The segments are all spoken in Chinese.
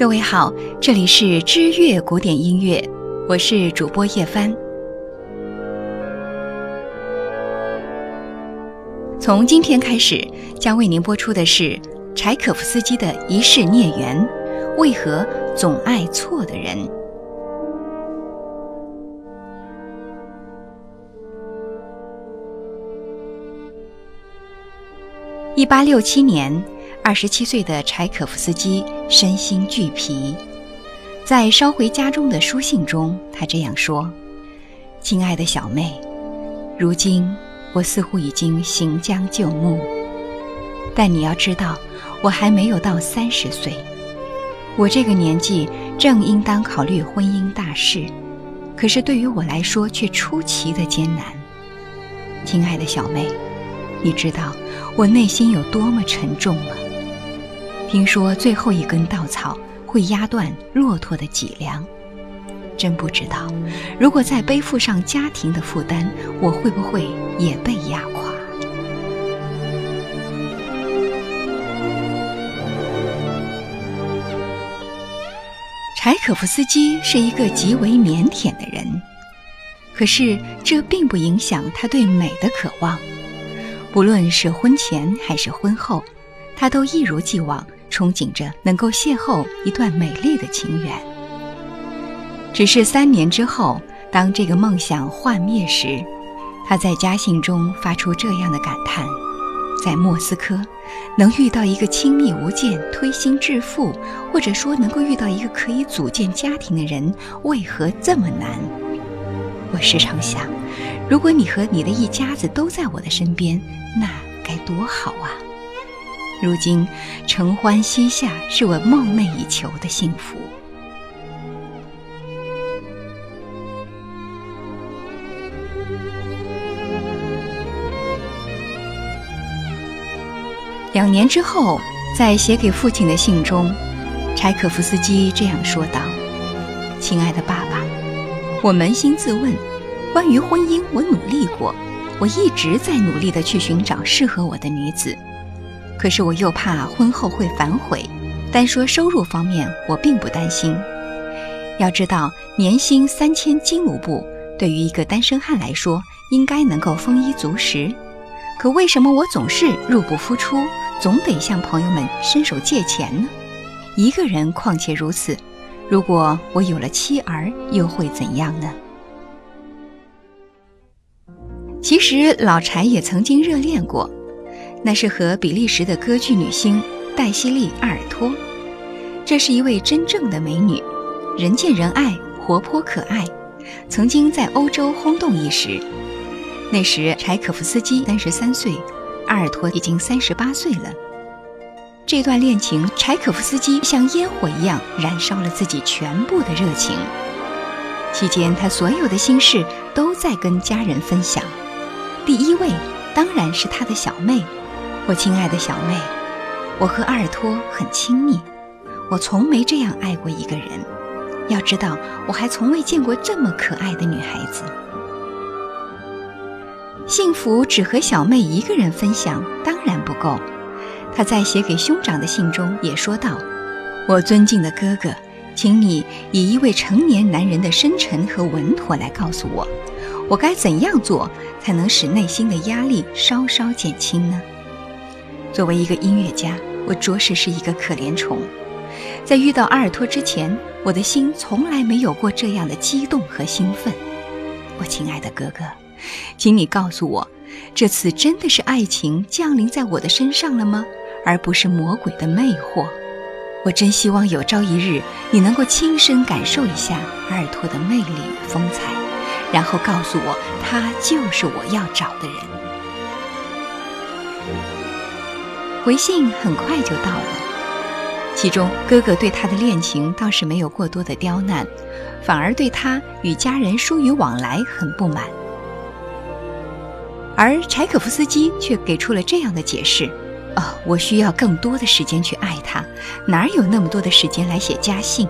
各位好，这里是知乐古典音乐，我是主播叶帆。从今天开始，将为您播出的是柴可夫斯基的《一世孽缘》，为何总爱错的人？一八六七年。二十七岁的柴可夫斯基身心俱疲，在捎回家中的书信中，他这样说：“亲爱的小妹，如今我似乎已经行将就木，但你要知道，我还没有到三十岁。我这个年纪正应当考虑婚姻大事，可是对于我来说却出奇的艰难。亲爱的小妹，你知道我内心有多么沉重吗？”听说最后一根稻草会压断骆驼的脊梁，真不知道，如果再背负上家庭的负担，我会不会也被压垮？柴可夫斯基是一个极为腼腆的人，可是这并不影响他对美的渴望，不论是婚前还是婚后，他都一如既往。憧憬着能够邂逅一段美丽的情缘，只是三年之后，当这个梦想幻灭时，他在家信中发出这样的感叹：在莫斯科，能遇到一个亲密无间、推心置腹，或者说能够遇到一个可以组建家庭的人，为何这么难？我时常想，如果你和你的一家子都在我的身边，那该多好啊！如今，承欢膝下是我梦寐以求的幸福。两年之后，在写给父亲的信中，柴可夫斯基这样说道：“亲爱的爸爸，我扪心自问，关于婚姻，我努力过，我一直在努力的去寻找适合我的女子。”可是我又怕婚后会反悔。单说收入方面，我并不担心。要知道，年薪三千金卢布对于一个单身汉来说，应该能够丰衣足食。可为什么我总是入不敷出，总得向朋友们伸手借钱呢？一个人况且如此，如果我有了妻儿，又会怎样呢？其实老柴也曾经热恋过。那是和比利时的歌剧女星黛西莉·阿尔托，这是一位真正的美女，人见人爱，活泼可爱，曾经在欧洲轰动一时。那时柴可夫斯基三十三岁，阿尔托已经三十八岁了。这段恋情，柴可夫斯基像烟火一样燃烧了自己全部的热情。期间，他所有的心事都在跟家人分享。第一位当然是他的小妹。我亲爱的小妹，我和阿尔托很亲密，我从没这样爱过一个人。要知道，我还从未见过这么可爱的女孩子。幸福只和小妹一个人分享当然不够。他在写给兄长的信中也说道：“我尊敬的哥哥，请你以一位成年男人的深沉和稳妥来告诉我，我该怎样做才能使内心的压力稍稍减轻呢？”作为一个音乐家，我着实是一个可怜虫。在遇到阿尔托之前，我的心从来没有过这样的激动和兴奋。我亲爱的哥哥，请你告诉我，这次真的是爱情降临在我的身上了吗？而不是魔鬼的魅惑。我真希望有朝一日你能够亲身感受一下阿尔托的魅力与风采，然后告诉我，他就是我要找的人。回信很快就到了，其中哥哥对他的恋情倒是没有过多的刁难，反而对他与家人疏于往来很不满。而柴可夫斯基却给出了这样的解释：“哦，我需要更多的时间去爱他，哪有那么多的时间来写家信？”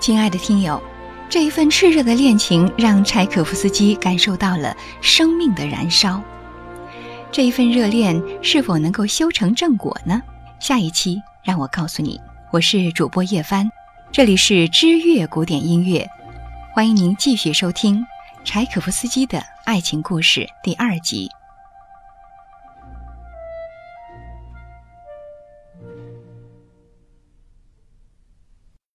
亲爱的听友，这一份炽热的恋情让柴可夫斯基感受到了生命的燃烧。这一份热恋是否能够修成正果呢？下一期让我告诉你，我是主播叶帆，这里是知乐古典音乐，欢迎您继续收听柴可夫斯基的爱情故事第二集。